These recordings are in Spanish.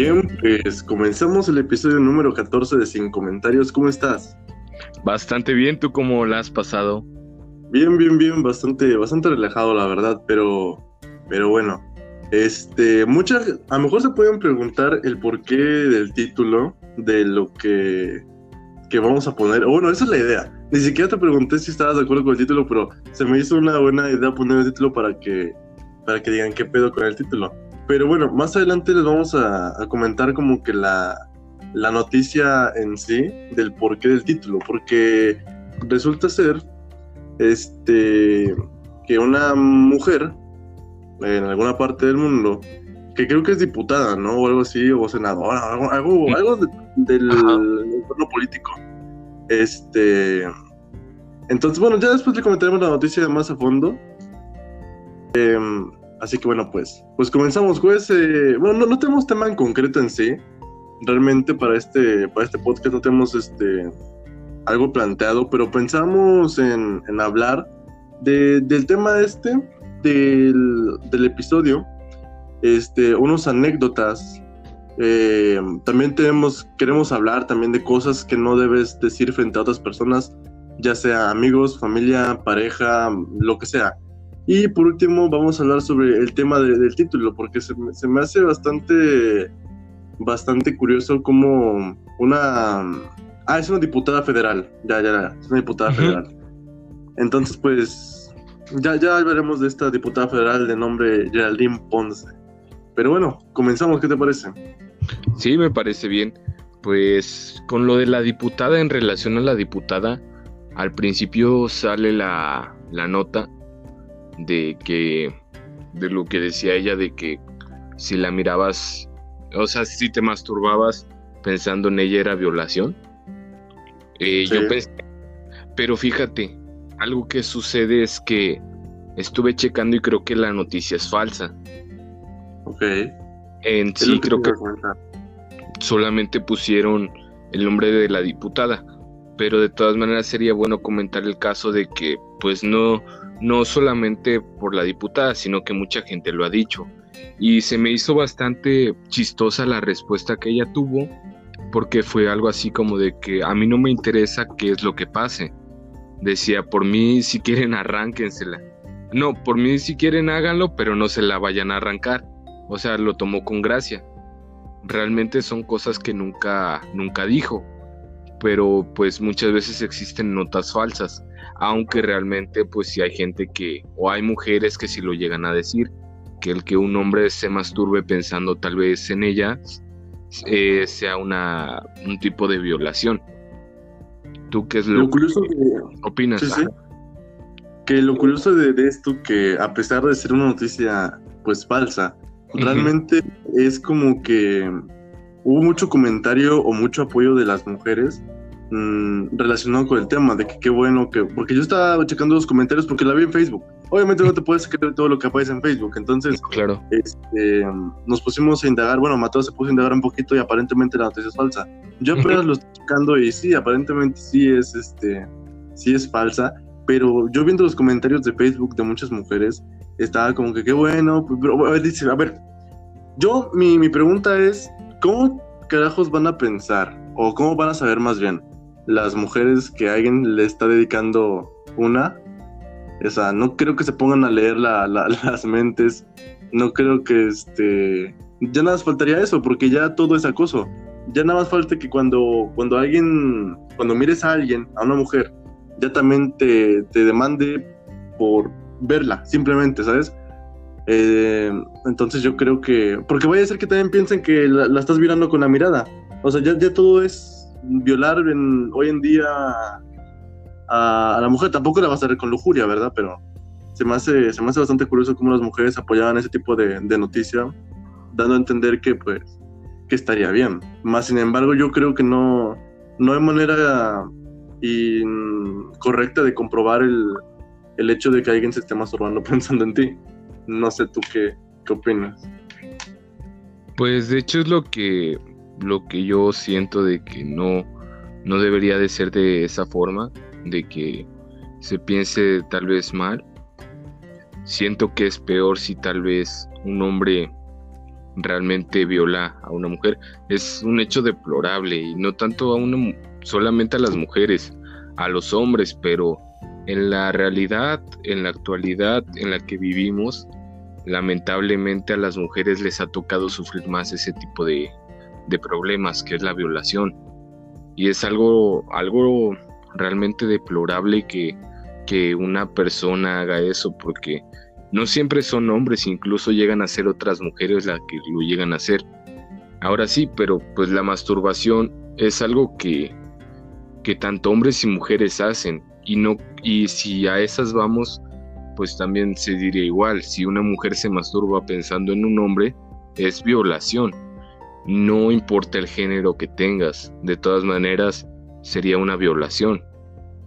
Bien, pues comenzamos el episodio número 14 de Sin Comentarios. ¿Cómo estás? Bastante bien, ¿tú cómo la has pasado? Bien, bien, bien, bastante, bastante relajado, la verdad, pero, pero bueno. Este, muchas, a lo mejor se pueden preguntar el porqué del título de lo que, que vamos a poner. Bueno, esa es la idea. Ni siquiera te pregunté si estabas de acuerdo con el título, pero se me hizo una buena idea poner el título para que, para que digan qué pedo con el título. Pero bueno, más adelante les vamos a, comentar como que la, la noticia en sí del porqué del título, porque resulta ser este que una mujer en alguna parte del mundo que creo que es diputada, ¿no? O algo así, o senadora, algo, algo, algo del entorno político. Este. Entonces, bueno, ya después le comentaremos la noticia más a fondo. Eh, Así que bueno, pues, pues comenzamos, juez. Eh, bueno, no, tenemos tema en concreto en sí. Realmente para este, para este podcast no tenemos este algo planteado, pero pensamos en, hablar del tema este, del, del, episodio, este, unos anécdotas. Eh, también tenemos, queremos hablar también de cosas que no debes decir frente a otras personas, ya sea amigos, familia, pareja, lo que sea. Y por último vamos a hablar sobre el tema del título, porque se, me hace bastante, bastante curioso como una... Ah, es una diputada federal, ya, ya, ya, es una diputada federal. Entonces, pues, ya, ya hablaremos de esta diputada federal de nombre Geraldine Ponce. Pero bueno, comenzamos, ¿qué te parece? Sí, me parece bien. Pues con lo de la diputada, en relación a la diputada, al principio sale la, la nota de que, de lo que decía ella, de que si la mirabas, o sea, si te masturbabas pensando en ella era violación. Eh, yo pensé, pero fíjate, algo que sucede es que estuve checando y creo que la noticia es falsa. Ok. En sí, creo que solamente pusieron el nombre de la diputada, pero de todas maneras sería bueno comentar el caso de que pues no no solamente por la diputada, sino que mucha gente lo ha dicho. Y se me hizo bastante chistosa la respuesta que ella tuvo, porque fue algo así como de que a mí no me interesa qué es lo que pase. Decía, por mí si quieren arránquensela. No, por mí si quieren háganlo, pero no se la vayan a arrancar. O sea, lo tomó con gracia. Realmente son cosas que nunca, nunca dijo. Pero pues muchas veces existen notas falsas aunque realmente pues si hay gente que, o hay mujeres que si lo llegan a decir, que el que un hombre se masturbe pensando tal vez en ella eh, sea una, un tipo de violación. ¿Tú qué es lo, curioso que, opinas? Que lo curioso de, esto, que a pesar de ser una noticia pues falsa, realmente es como que hubo mucho comentario o mucho apoyo de las mujeres Mm, relacionado con el tema, de que qué bueno que... Porque yo estaba checando los comentarios porque la vi en Facebook. Obviamente no te puedes creer todo lo que aparece en Facebook, entonces claro. Este, nos pusimos a indagar, bueno, Mateo se puso a indagar un poquito y aparentemente la noticia es falsa. Yo apenas lo estoy checando y sí, aparentemente sí es, este, sí es falsa, pero yo viendo los comentarios de Facebook de muchas mujeres, estaba como que qué bueno, pero, a ver, dice, a ver, yo, mi, mi pregunta es, ¿cómo carajos van a pensar, o cómo van a saber más bien, las mujeres que alguien le está dedicando una. O sea, no creo que se pongan a leer las mentes. No creo que este. Ya nada más faltaría eso, porque ya todo es acoso. Ya nada más falta que cuando, cuando alguien. Cuando mires a alguien, a una mujer, ya también te, demande por verla, simplemente, ¿sabes? Eh, entonces yo creo que. Porque vaya a ser que también piensen que la, estás mirando con la mirada. O sea, ya, ya todo es violar hoy en día a, la mujer tampoco la vas a hacer con lujuria, ¿verdad? Pero se me hace, se bastante curioso cómo las mujeres apoyaban ese tipo de, noticia, dando a entender que pues que estaría bien. Más sin embargo, yo creo que no, no hay manera correcta de comprobar el, el hecho de que alguien se esté masturbando pensando en ti. No sé tú qué, qué opinas. Pues de hecho es lo que lo que yo siento de que no, no debería de ser de esa forma, de que se piense tal vez mal. Siento que es peor si tal vez un hombre realmente viola a una mujer. Es un hecho deplorable y no tanto a una, solamente a las mujeres, a los hombres, pero en la realidad, en la actualidad en la que vivimos, lamentablemente a las mujeres les ha tocado sufrir más ese tipo de, de problemas, que es la violación. Y es algo, algo realmente deplorable que, que una persona haga eso, porque no siempre son hombres, incluso llegan a ser otras mujeres las que lo llegan a hacer. Ahora sí, pero pues la masturbación es algo que, que tanto hombres y mujeres hacen. Y no, y si a esas vamos, pues también se diría igual. Si una mujer se masturba pensando en un hombre, es violación. No importa el género que tengas, de todas maneras sería una violación.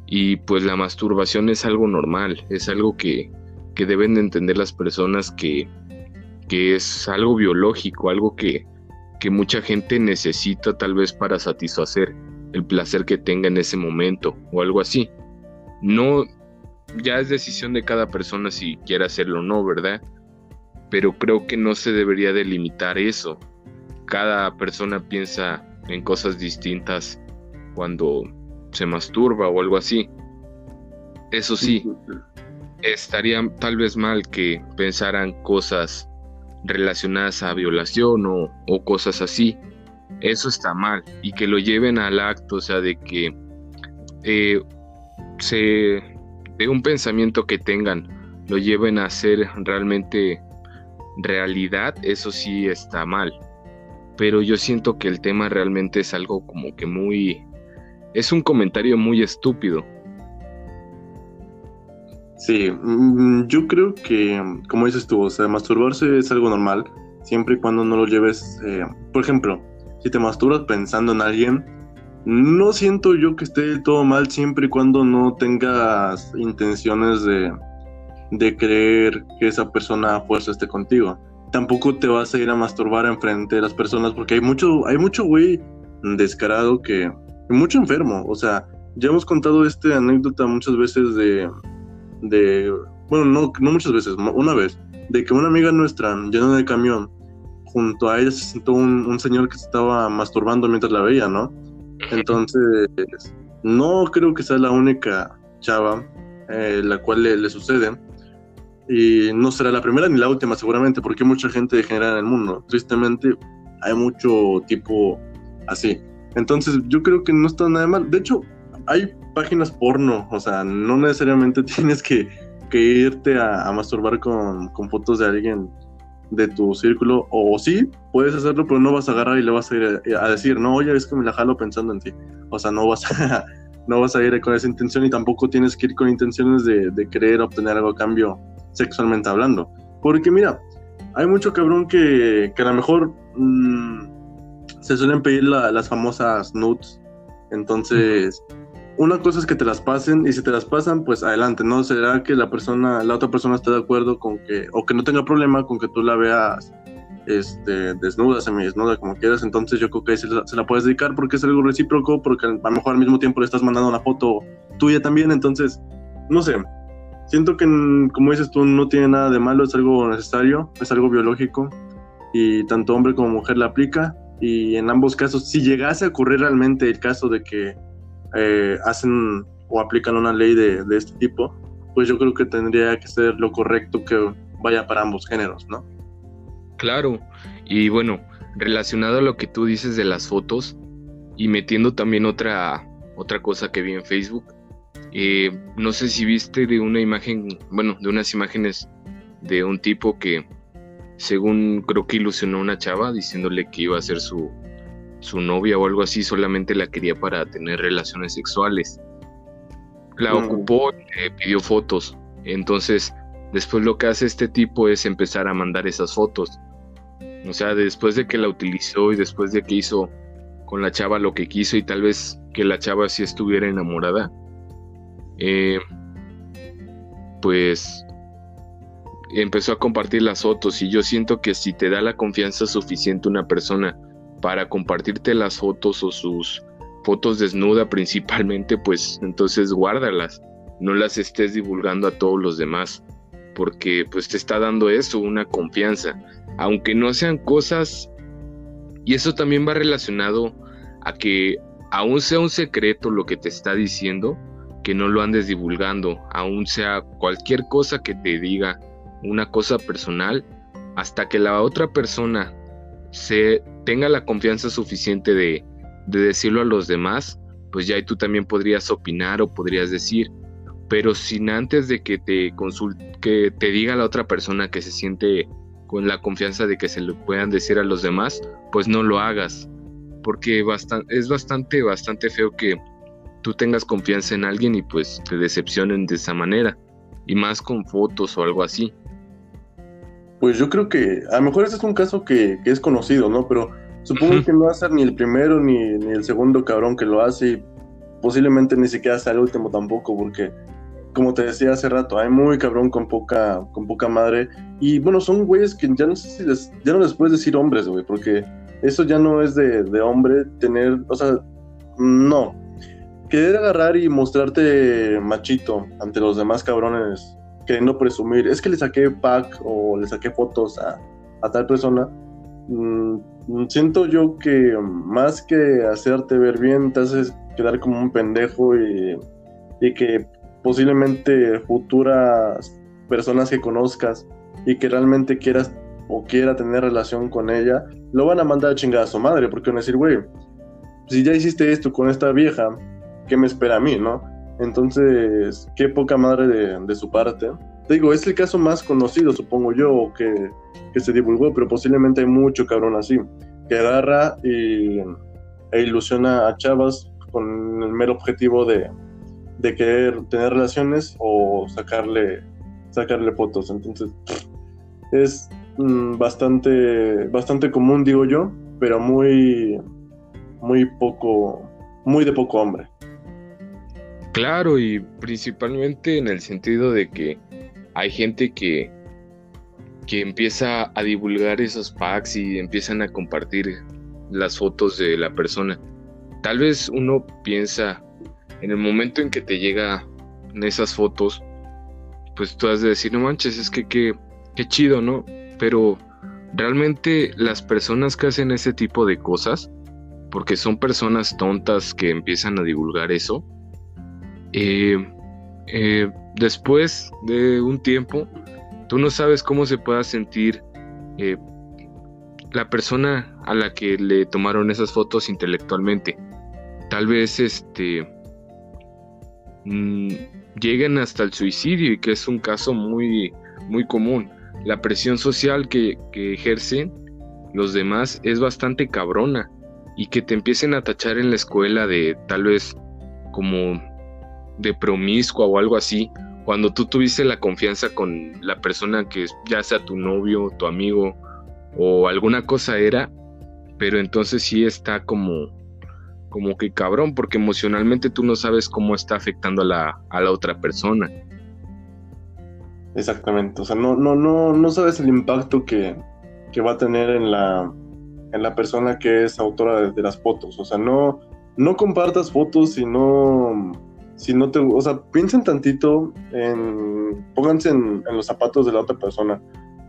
Y pues la masturbación es algo normal, es algo que, que deben de entender las personas que, que es algo biológico, algo que, que mucha gente necesita tal vez para satisfacer el placer que tenga en ese momento o algo así. No, ya es decisión de cada persona si quiere hacerlo o no, ¿verdad? Pero creo que no se debería delimitar eso. Cada persona piensa en cosas distintas cuando se masturba o algo así. Eso sí, estaría tal vez mal que pensaran cosas relacionadas a violación o, cosas así. Eso está mal. Y que lo lleven al acto, o sea, de que eh, se, de un pensamiento que tengan, lo lleven a ser realmente realidad, eso sí está mal. Pero yo siento que el tema realmente es algo como que muy... Es un comentario muy estúpido Sí, mm, yo creo que, como dices tú, o sea, masturbarse es algo normal, siempre y cuando no lo lleves, eh, por ejemplo, si te masturbas pensando en alguien, no siento yo que esté todo mal siempre y cuando no tengas intenciones de, de creer que esa persona a fuerza esté contigo. Tampoco te vas a ir a masturbar enfrente de las personas porque hay mucho, hay mucho güey descarado que, mucho enfermo, o sea, ya hemos contado esta anécdota muchas veces de de, bueno, no, no muchas veces, una vez, de que una amiga nuestra llena de camión, junto a ella se sentó un, señor que se estaba masturbando mientras la veía, ¿no? Entonces, no creo que sea la única chava eh, la cual le, sucede. Y no será la primera ni la última seguramente, porque hay mucha gente degenerada en el mundo. Tristemente, hay mucho tipo así. Entonces, yo creo que no está nada mal. De hecho, hay páginas porno, o sea, no necesariamente tienes que, irte a, masturbar con, fotos de alguien de tu círculo, o sí, puedes hacerlo, pero no vas a agarrar y le vas a ir a, decir, no, oye, es que me la jalo pensando en ti. O sea, no vas a, no vas a ir con esa intención y tampoco tienes que ir con intenciones de, de querer obtener algo a cambio sexualmente hablando. Porque mira, hay mucho cabrón que, que a lo mejor mm, se suelen pedir las famosas nudes. Entonces, una cosa es que te las pasen y si te las pasan, pues adelante, ¿no? Será que la persona, la otra persona esté de acuerdo con que, o que no tenga problema con que tú la veas este, desnuda, desnuda como quieras, entonces yo creo que se la, puedes dedicar porque es algo recíproco, porque a lo mejor al mismo tiempo le estás mandando una foto tuya también, entonces, no sé, siento que como dices tú, no tiene nada de malo, es algo necesario, es algo biológico y tanto hombre como mujer la aplica y en ambos casos, si llegase a ocurrir realmente el caso de que eh, hacen o aplican una ley de, este tipo, pues yo creo que tendría que ser lo correcto que vaya para ambos géneros, ¿no? Claro, y bueno, relacionado a lo que tú dices de las fotos y metiendo también otra, otra cosa que vi en Facebook, eh, no sé si viste de una imagen, bueno, de unas imágenes de un tipo que según creo que ilusionó a una chava diciéndole que iba a ser su, su novia o algo así solamente la quería para tener relaciones sexuales. La ocupó y pidió fotos. Entonces, después lo que hace este tipo es empezar a mandar esas fotos. O sea, después de que la utilizó y después de que hizo con la chava lo que quiso y tal vez que la chava sí estuviera enamorada, eh, pues empezó a compartir las fotos y yo siento que si te da la confianza suficiente una persona para compartirte las fotos o sus fotos desnuda principalmente, pues entonces guárdalas, no las estés divulgando a todos los demás, porque pues te está dando eso, una confianza. Aunque no sean cosas, y eso también va relacionado a que aún sea un secreto lo que te está diciendo, que no lo andes divulgando, aún sea cualquier cosa que te diga, una cosa personal, hasta que la otra persona se tenga la confianza suficiente de, de decirlo a los demás, pues ya tú también podrías opinar o podrías decir, pero sin antes de que te consulte, que te diga la otra persona que se siente con la confianza de que se lo puedan decir a los demás, pues no lo hagas, porque es bastante, bastante feo que tú tengas confianza en alguien y pues te decepcionen de esa manera, y más con fotos o algo así. Pues yo creo que a lo mejor ese es un caso que, es conocido, ¿no? Pero supongo que no va a ser ni el primero ni, ni, el segundo cabrón que lo hace y posiblemente ni siquiera sea el último tampoco, porque como te decía hace rato, hay muy cabrón con poca, con poca madre. Y bueno, son güeyes que ya no sé si les, ya no les puedes decir hombres, güey, porque eso ya no es de, de hombre tener, o sea, no. Querer agarrar y mostrarte machito ante los demás cabrones, queriendo presumir, es que le saqué pack o le saqué fotos a, a tal persona. Mm, siento yo que más que hacerte ver bien, te haces quedar como un pendejo y, y que posiblemente futuras personas que conozcas y que realmente quieras o quiera tener relación con ella, lo van a mandar a chingar a su madre, porque van a decir, güey, si ya hiciste esto con esta vieja, ¿qué me espera a mí, no? Entonces, qué poca madre de, su parte. Te digo, es el caso más conocido, supongo yo, que, que se divulgó, pero posiblemente hay mucho cabrón así, que agarra y, e ilusiona a chavas con el mero objetivo de, de querer tener relaciones o sacarle, sacarle fotos. Entonces, es mm, bastante, bastante común, digo yo, pero muy, muy poco, muy de poco hombre. Claro, y principalmente en el sentido de que hay gente que, que empieza a divulgar esos packs y empiezan a compartir las fotos de la persona. Tal vez uno piensa, en el momento en que te llega esas fotos, pues tú has de decir, no manches, es que qué, chido, ¿no? Pero realmente las personas que hacen ese tipo de cosas, porque son personas tontas que empiezan a divulgar eso, eh, eh, después de un tiempo, tú no sabes cómo se pueda sentir eh, la persona a la que le tomaron esas fotos intelectualmente. Tal vez este Mm, llegan hasta el suicidio y que es un caso muy, muy común. La presión social que, que ejercen los demás es bastante cabrona y que te empiecen a tachar en la escuela de tal vez como de promiscua o algo así, cuando tú tuviste la confianza con la persona que ya sea tu novio, tu amigo o alguna cosa era, pero entonces sí está como como que cabrón, porque emocionalmente tú no sabes cómo está afectando a la, a la otra persona. Exactamente, o sea, no, no, no, no sabes el impacto que, que va a tener en la, en la persona que es autora de, las fotos. O sea, no, no compartas fotos si no, si no te, o sea, piensen tantito en, pónganse en, los zapatos de la otra persona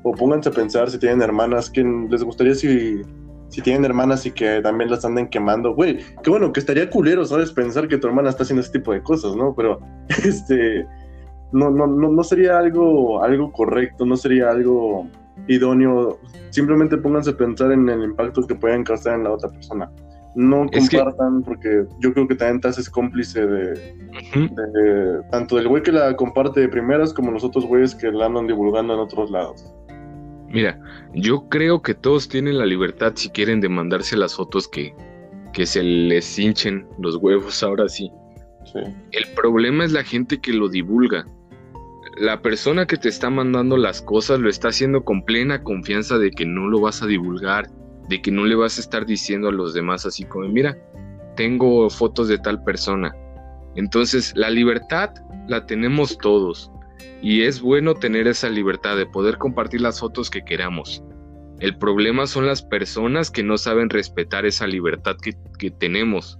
o pónganse a pensar si tienen hermanas que les gustaría si si tienen hermanas y que también las anden quemando, güey, qué bueno, que estaría culero, ¿sabes? Pensar que tu hermana está haciendo ese tipo de cosas, ¿no? Pero, este, no, no, no, no sería algo, algo correcto, no sería algo idóneo. Simplemente pónganse a pensar en el impacto que pueden causar en la otra persona. No compartan, porque yo creo que también te haces cómplice de, de tanto del güey que la comparte de primeras como los otros güeyes que la andan divulgando en otros lados. Mira, yo creo que todos tienen la libertad si quieren de mandarse las fotos que, que se les hinchen los huevos ahora sí. sí. El problema es la gente que lo divulga. La persona que te está mandando las cosas lo está haciendo con plena confianza de que no lo vas a divulgar, de que no le vas a estar diciendo a los demás así como, mira, tengo fotos de tal persona. Entonces, la libertad la tenemos todos. Y es bueno tener esa libertad de poder compartir las fotos que queramos. El problema son las personas que no saben respetar esa libertad que, tenemos,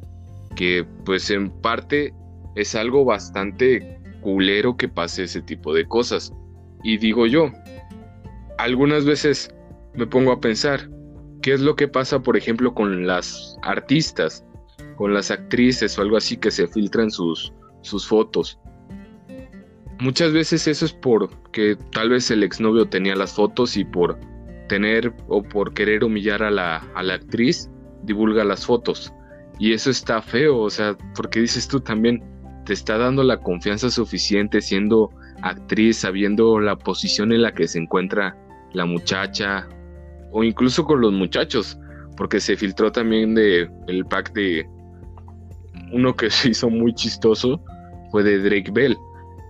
que pues en parte es algo bastante culero que pase ese tipo de cosas. Y digo yo, algunas veces me pongo a pensar, ¿qué es lo que pasa, por ejemplo, con las artistas, con las actrices o algo así que se filtran sus, sus fotos? Muchas veces eso es porque tal vez el exnovio tenía las fotos y por tener o por querer humillar a la, a la actriz, divulga las fotos. Y eso está feo, o sea, porque dices tú también, te está dando la confianza suficiente siendo actriz, sabiendo la posición en la que se encuentra la muchacha, o incluso con los muchachos, porque se filtró también de el pack de uno que se hizo muy chistoso, fue de Drake Bell.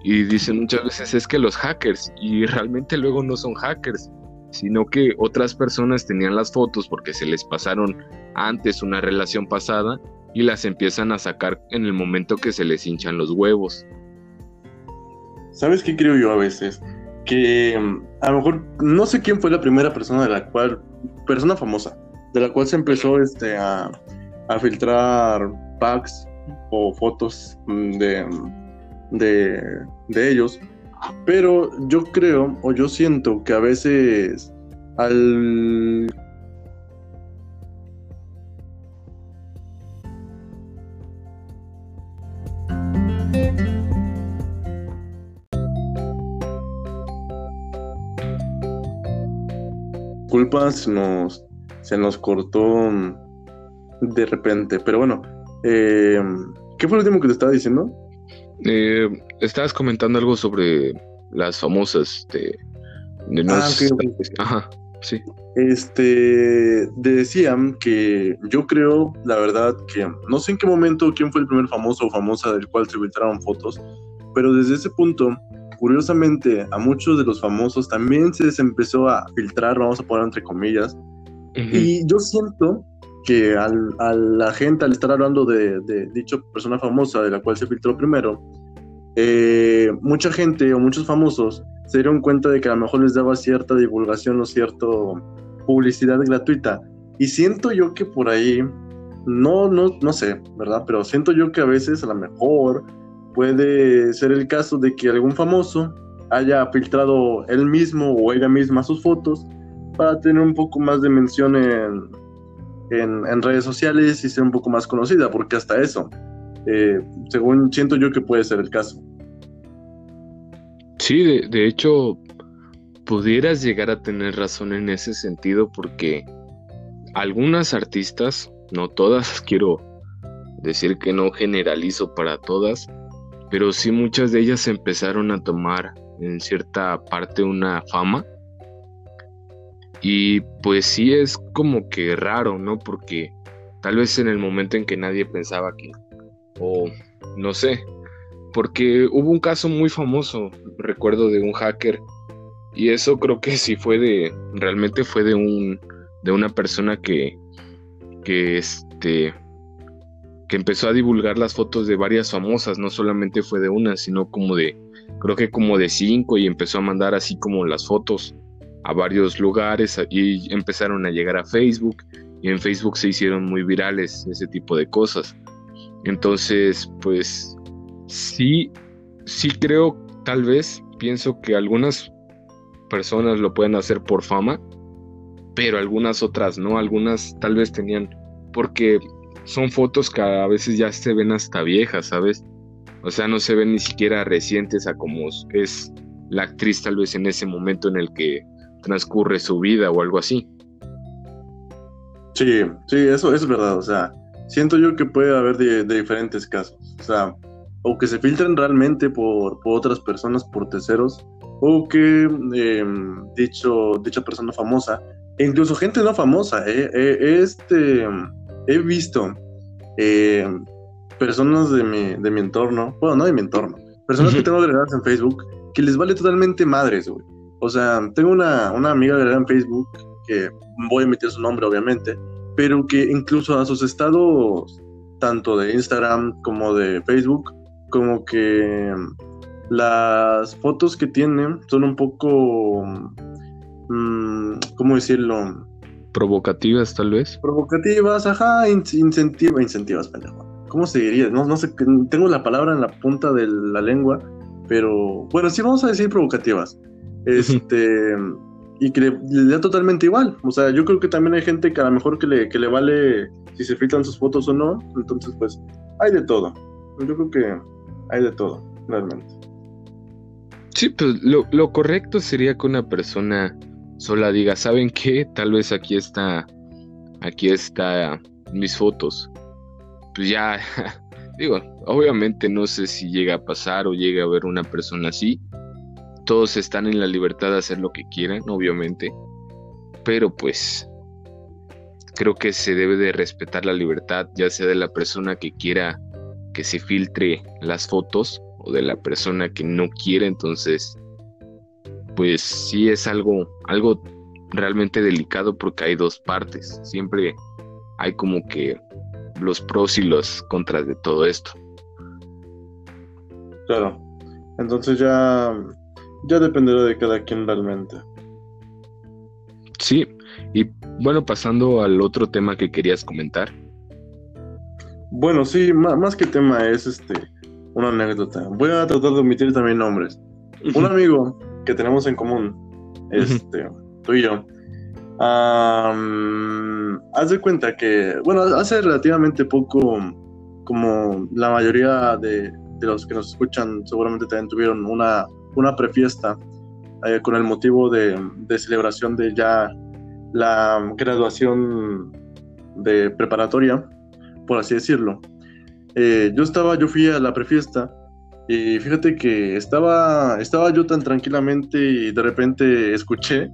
Y dicen muchas veces es que los hackers, y realmente luego no son hackers, sino que otras personas tenían las fotos porque se les pasaron antes una relación pasada y las empiezan a sacar en el momento que se les hinchan los huevos. ¿Sabes qué creo yo a veces? Que mm, a lo mejor no sé quién fue la primera persona de la cual, persona famosa, de la cual se empezó este, a, a filtrar packs o fotos mm, de, de, de ellos pero yo creo o yo siento que a veces al culpas nos se nos cortó de repente pero bueno eh, ¿qué fue lo último que te estaba diciendo? Eh, estabas comentando algo sobre las famosas de, de ah, Ajá, sí. Este decían que yo creo, la verdad, que no sé en qué momento quién fue el primer famoso o famosa del cual se filtraron fotos, pero desde ese punto, curiosamente, a muchos de los famosos también se les empezó a filtrar, vamos a poner entre comillas, y yo siento que al, a la gente, al estar hablando de, de dicha persona famosa de la cual se filtró primero, eh, mucha gente o muchos famosos se dieron cuenta de que a lo mejor les daba cierta divulgación o cierta publicidad gratuita. Y siento yo que por ahí, no, no, no sé, ¿verdad? Pero siento yo que a veces a lo mejor puede ser el caso de que algún famoso haya filtrado él mismo o ella misma sus fotos para tener un poco más de mención en, en, redes sociales y ser un poco más conocida, porque hasta eso, eh, según siento yo que puede ser el caso. Sí, de, de, hecho, pudieras llegar a tener razón en ese sentido, porque algunas artistas, no todas, quiero decir que no generalizo para todas, pero sí muchas de ellas empezaron a tomar en cierta parte una fama y pues sí es como que raro, ¿no? Porque tal vez en el momento en que nadie pensaba que, o no sé, porque hubo un caso muy famoso, recuerdo de un hacker, y eso creo que sí fue de, realmente fue de un, de una persona que, que este, que empezó a divulgar las fotos de varias famosas, no solamente fue de una, sino como de, creo que como de cinco, y empezó a mandar así como las fotos a varios lugares y empezaron a llegar a Facebook y en Facebook se hicieron muy virales ese tipo de cosas. Entonces, pues sí, sí creo, tal vez, pienso que algunas personas lo pueden hacer por fama, pero algunas otras no, algunas tal vez tenían, porque son fotos que a veces ya se ven hasta viejas, ¿sabes? O sea, no se ven ni siquiera recientes a como es la actriz tal vez en ese momento en el que transcurre su vida o algo así. Sí, sí, eso, es verdad. O sea, siento yo que puede haber de, diferentes casos. O sea, o que se filtren realmente por, otras personas, por terceros, o que em, dicho, dicha persona famosa, e incluso gente no famosa, eh, eh, este, he visto em, personas de mi, de mi entorno, bueno, no de mi entorno, personas que tengo agregadas en Facebook, que les vale totalmente madres, güey. O sea, tengo una, una amiga agregada en Facebook que voy a emitir su nombre, obviamente, pero que incluso a sus estados, tanto de Instagram como de Facebook, como que las fotos que tiene son un poco, mm, ¿cómo decirlo? Provocativas, tal vez. Provocativas, ajá, incentivas, incentivas, pendejo. ¿Cómo se diría? No, no sé, tengo la palabra en la punta de la lengua, pero bueno, sí vamos a decir provocativas. Este, y que le, da totalmente igual. O sea, yo creo que también hay gente que a lo mejor que le, que le vale si se filtran sus fotos o no. Entonces, pues, hay de todo. Yo creo que hay de todo, realmente. Sí, pues lo, lo correcto sería que una persona sola diga, ¿saben qué? Tal vez aquí está, aquí está mis fotos. Pues ya, digo, obviamente no sé si llega a pasar o llega a ver una persona así, todos están en la libertad de hacer lo que quieran, obviamente. Pero pues creo que se debe de respetar la libertad, ya sea de la persona que quiera que se filtre las fotos o de la persona que no quiere, entonces pues sí es algo algo realmente delicado porque hay dos partes, siempre hay como que los pros y los contras de todo esto. Claro. Entonces ya ya dependerá de cada quien realmente. Sí, y bueno, pasando al otro tema que querías comentar. Bueno, sí, más, que tema es este una anécdota. Voy a tratar de omitir también nombres. Un amigo que tenemos en común, este, tú y yo, haz de cuenta que, bueno, hace relativamente poco, como la mayoría de, de los que nos escuchan seguramente también tuvieron una una prefiesta eh, con el motivo de, celebración de ya la graduación de preparatoria, por así decirlo. Eh, yo estaba, yo fui a la prefiesta y fíjate que estaba, estaba yo tan tranquilamente y de repente escuché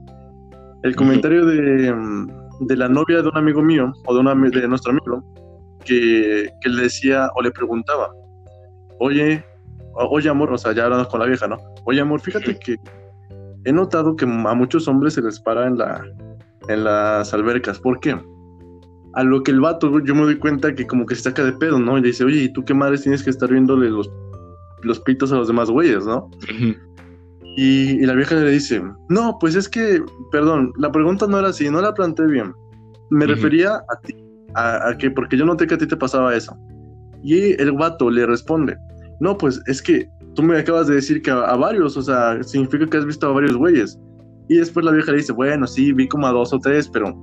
el comentario de, de la novia de un amigo mío o de, una, de nuestro amigo que, que le decía o le preguntaba, oye, oye amor, o sea, ya hablamos con la vieja, ¿no? Oye amor, fíjate que he notado que a muchos hombres se les para en, la, en las albercas. ¿Por qué? A lo que el vato, yo me doy cuenta que como que se saca de pedo, ¿no? Y le dice, oye, ¿y tú qué madres tienes que estar viéndole los, los pitos a los demás güeyes, ¿no? y, la vieja le dice, no, pues es que, perdón, la pregunta no era así, no la planteé bien. Me refería a ti, a, a, que porque yo noté que a ti te pasaba eso. Y el vato le responde, no, pues es que tú me acabas de decir que a, varios, o sea, significa que has visto a varios güeyes. Y después la vieja le dice, bueno, sí, vi como a dos o tres, pero,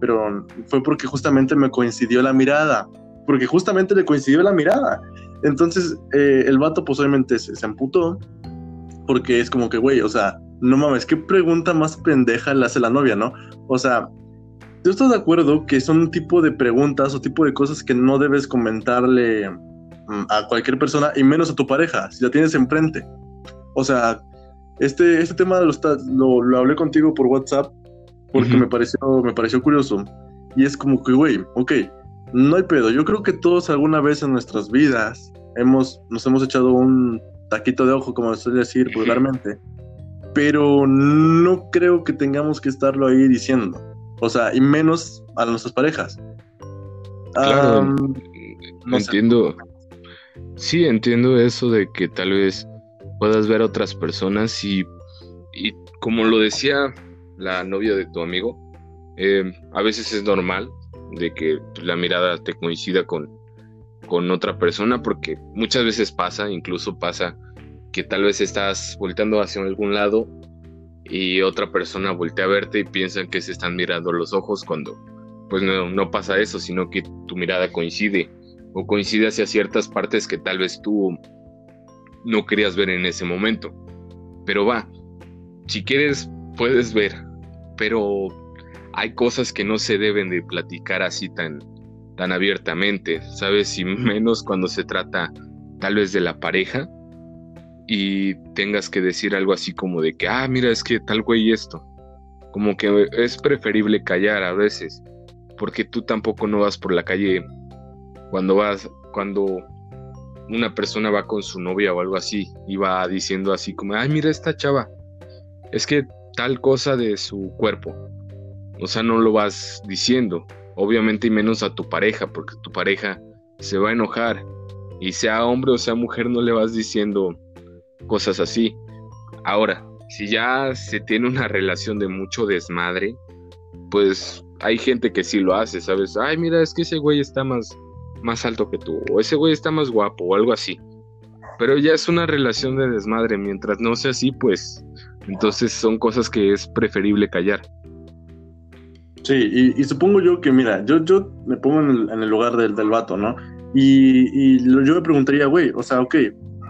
pero fue porque justamente me coincidió la mirada, porque justamente le coincidió la mirada. Entonces eh, el vato pues obviamente se, se amputó, porque es como que, güey, o sea, no mames, qué pregunta más pendeja le hace la novia, ¿no? O sea, yo estoy de acuerdo que son un tipo de preguntas o tipo de cosas que no debes comentarle a cualquier persona y menos a tu pareja, si la tienes enfrente. O sea, este, este tema lo, lo, hablé contigo por WhatsApp porque me, pareció, me pareció curioso. Y es como que, güey, ok, no hay pedo. Yo creo que todos alguna vez en nuestras vidas hemos, nos hemos echado un taquito de ojo, como se suele decir vulgarmente, pero no creo que tengamos que estarlo ahí diciendo. O sea, y menos a nuestras parejas. Claro, no entiendo. Sí, entiendo eso de que tal vez puedas ver a otras personas y, y como lo decía la novia de tu amigo, eh, a veces es normal de que la mirada te coincida con, con otra persona porque muchas veces pasa, incluso pasa que tal vez estás volteando hacia algún lado y otra persona voltea a verte y piensan que se están mirando los ojos cuando pues no, no pasa eso, sino que tu mirada coincide o coincide hacia ciertas partes que tal vez tú no querías ver en ese momento. Pero va, si quieres puedes ver, pero hay cosas que no se deben de platicar así tan, tan abiertamente, ¿sabes? Y menos cuando se trata tal vez de la pareja y tengas que decir algo así como de que, ah, mira, es que tal güey esto. Como que es preferible callar a veces, porque tú tampoco no vas por la calle cuando vas, cuando una persona va con su novia o algo así y va diciendo así como, ay, mira esta chava, es que tal cosa de su cuerpo. O sea, no lo vas diciendo, obviamente y menos a tu pareja, porque tu pareja se va a enojar. Y sea hombre o sea mujer, no le vas diciendo cosas así. Ahora, si ya se tiene una relación de mucho desmadre, pues hay gente que sí lo hace, ¿sabes? Ay, mira, es que ese güey está más más alto que tú, o ese güey está más guapo, o algo así. Pero ya es una relación de desmadre, mientras no sea así, pues Entonces son cosas que es preferible callar. Sí, y, supongo yo que, mira, yo, yo me pongo en el, lugar del, del vato, ¿no? Y, yo me preguntaría, güey, o sea, ok,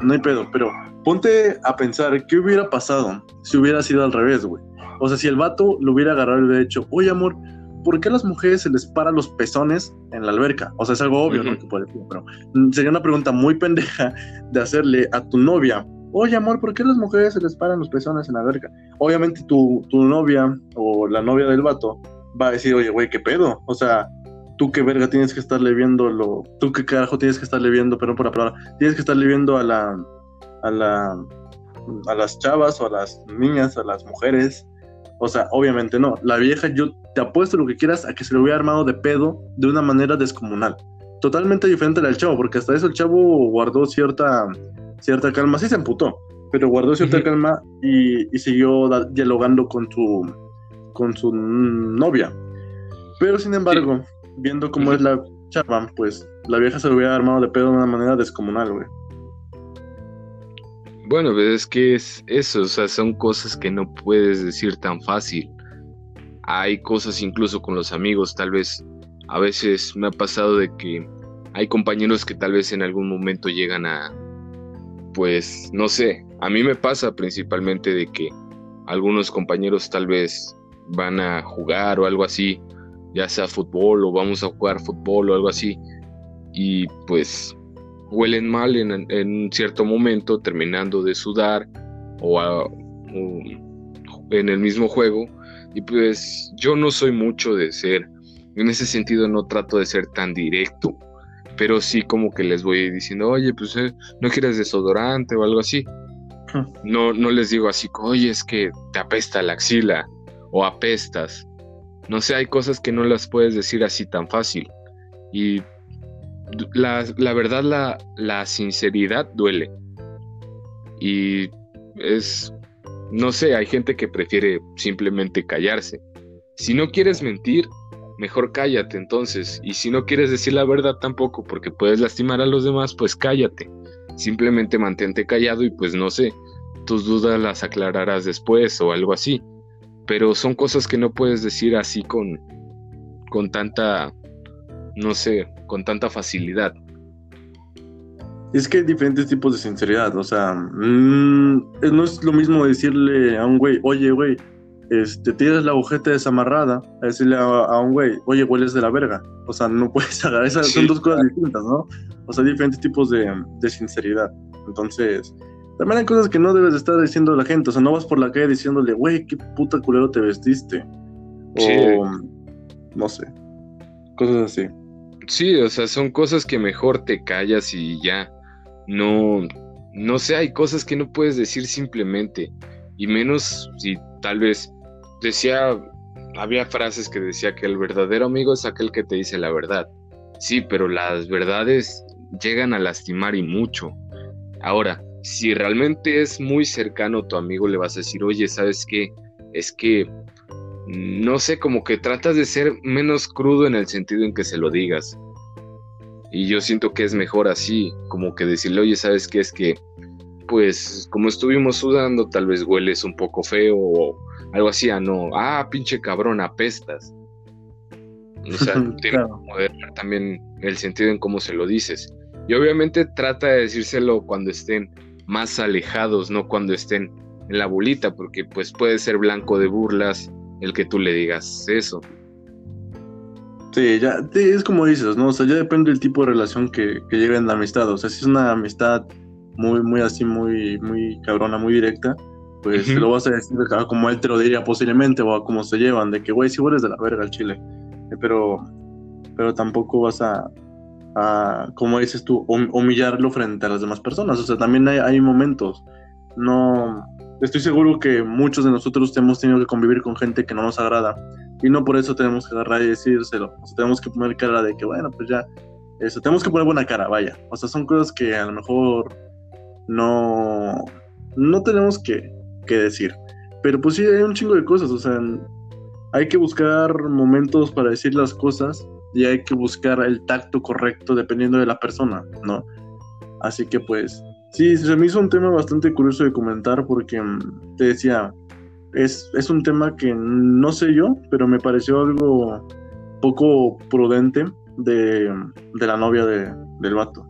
no hay pedo, pero ponte a pensar qué hubiera pasado si hubiera sido al revés, güey. O sea, si el vato lo hubiera agarrado y hubiera dicho, oye, amor, ¿por qué a las mujeres se les paran los pezones en la alberca? O sea, es algo obvio, ¿no? Que puede pero sería una pregunta muy pendeja de hacerle a tu novia, oye, amor, ¿por qué a las mujeres se les paran los pezones en la alberca? Obviamente tu, tu novia o la novia del vato va a decir, oye, güey, ¿qué pedo? O sea, tú qué verga tienes que estarle viendo lo, tú qué carajo tienes que estarle viendo, perdón por la palabra, tienes que estarle viendo a la, a la, a las chavas o a las niñas, a las mujeres. O sea, obviamente no. La vieja, yo te apuesto lo que quieras a que se lo hubiera armado de pedo de una manera descomunal. Totalmente diferente al chavo, porque hasta eso el chavo guardó cierta, cierta calma. Sí se emputó, pero guardó cierta calma y, y siguió dialogando con su, con su novia. Pero sin embargo, viendo cómo es la chava, pues la vieja se lo hubiera armado de pedo de una manera descomunal, güey. Bueno, pero es que es eso, o sea, son cosas que no puedes decir tan fácil. Hay cosas incluso con los amigos, tal vez a veces me ha pasado de que hay compañeros que tal vez en algún momento llegan a, pues, no sé, a mí me pasa principalmente de que algunos compañeros tal vez van a jugar o algo así, ya sea fútbol o vamos a jugar fútbol o algo así, y pues huelen mal en, en cierto momento, terminando de sudar o, en el mismo juego, y pues yo no soy mucho de ser, en ese sentido no trato de ser tan directo, pero sí como que les voy diciendo, oye, pues eh, no quieres desodorante o algo así. No, no les digo así, oye, es que te apesta la axila o apestas. No sé, hay cosas que no las puedes decir así tan fácil. Y la, la verdad, la, la, sinceridad duele. Y es, no sé, hay gente que prefiere simplemente callarse. Si no quieres mentir, mejor cállate entonces. Y si no quieres decir la verdad tampoco, porque puedes lastimar a los demás, pues cállate. Simplemente mantente callado y pues no sé, tus dudas las aclararás después o algo así pero son cosas que no puedes decir así con, con tanta, no sé, con tanta facilidad. Es que hay diferentes tipos de sinceridad, o sea, mm, no es lo mismo decirle a un güey, oye, güey, este, tienes la agujeta desamarrada, a decirle a, un güey, oye, hueles de la verga. O sea, no puedes agarrar, esas son dos cosas distintas, ¿no? O sea, diferentes tipos de, de sinceridad. Entonces, también hay cosas que no debes estar diciendo a la gente. O sea, no vas por la calle diciéndole, güey, qué puta culero te vestiste. O, no sé, cosas así. Sí, o sea, son cosas que mejor te callas y ya. No, no sé, hay cosas que no puedes decir simplemente. Y menos si tal vez decía, había frases que decía que el verdadero amigo es aquel que te dice la verdad. Sí, pero las verdades llegan a lastimar y mucho. Ahora, si realmente es muy cercano tu amigo, le vas a decir, oye, ¿sabes qué? Es que, no sé, como que tratas de ser menos crudo en el sentido en que se lo digas. Y yo siento que es mejor así, como que decirle, oye, ¿sabes qué? Es que, pues, como estuvimos sudando, tal vez hueles un poco feo o algo así, ah, no, ah, pinche cabrón, apestas. O sea, tiene que también el sentido en cómo se lo dices. Y obviamente trata de decírselo cuando estén más alejados, no cuando estén en la bolita, porque pues puede ser blanco de burlas el que tú le digas eso. Sí, ya es como dices, ¿no? O sea, ya depende del tipo de relación que, que llegue en la amistad. O sea, si es una amistad muy, muy así, muy, muy cabrona, muy directa, pues lo vas a decir como él te lo diría posiblemente, o a cómo se llevan, de que, güey, si vuelves de la verga al chile. Eh, pero, pero tampoco vas a, a, como dices tú, humillarlo frente a las demás personas. O sea, también hay, momentos. No, estoy seguro que muchos de nosotros hemos tenido que convivir con gente que no nos agrada y no por eso tenemos que agarrar y decírselo. O sea, tenemos que poner cara de que, bueno, pues ya, eso, tenemos que poner buena cara, vaya. O sea, son cosas que a lo mejor no, no tenemos que, que decir. Pero pues sí, hay un chingo de cosas, o sea, hay que buscar momentos para decir las cosas y hay que buscar el tacto correcto dependiendo de la persona, ¿no? Así que pues, sí, se me hizo un tema bastante curioso de comentar porque mm, te decía, es, es un tema que no sé yo, pero me pareció algo poco prudente de, la novia de, del vato.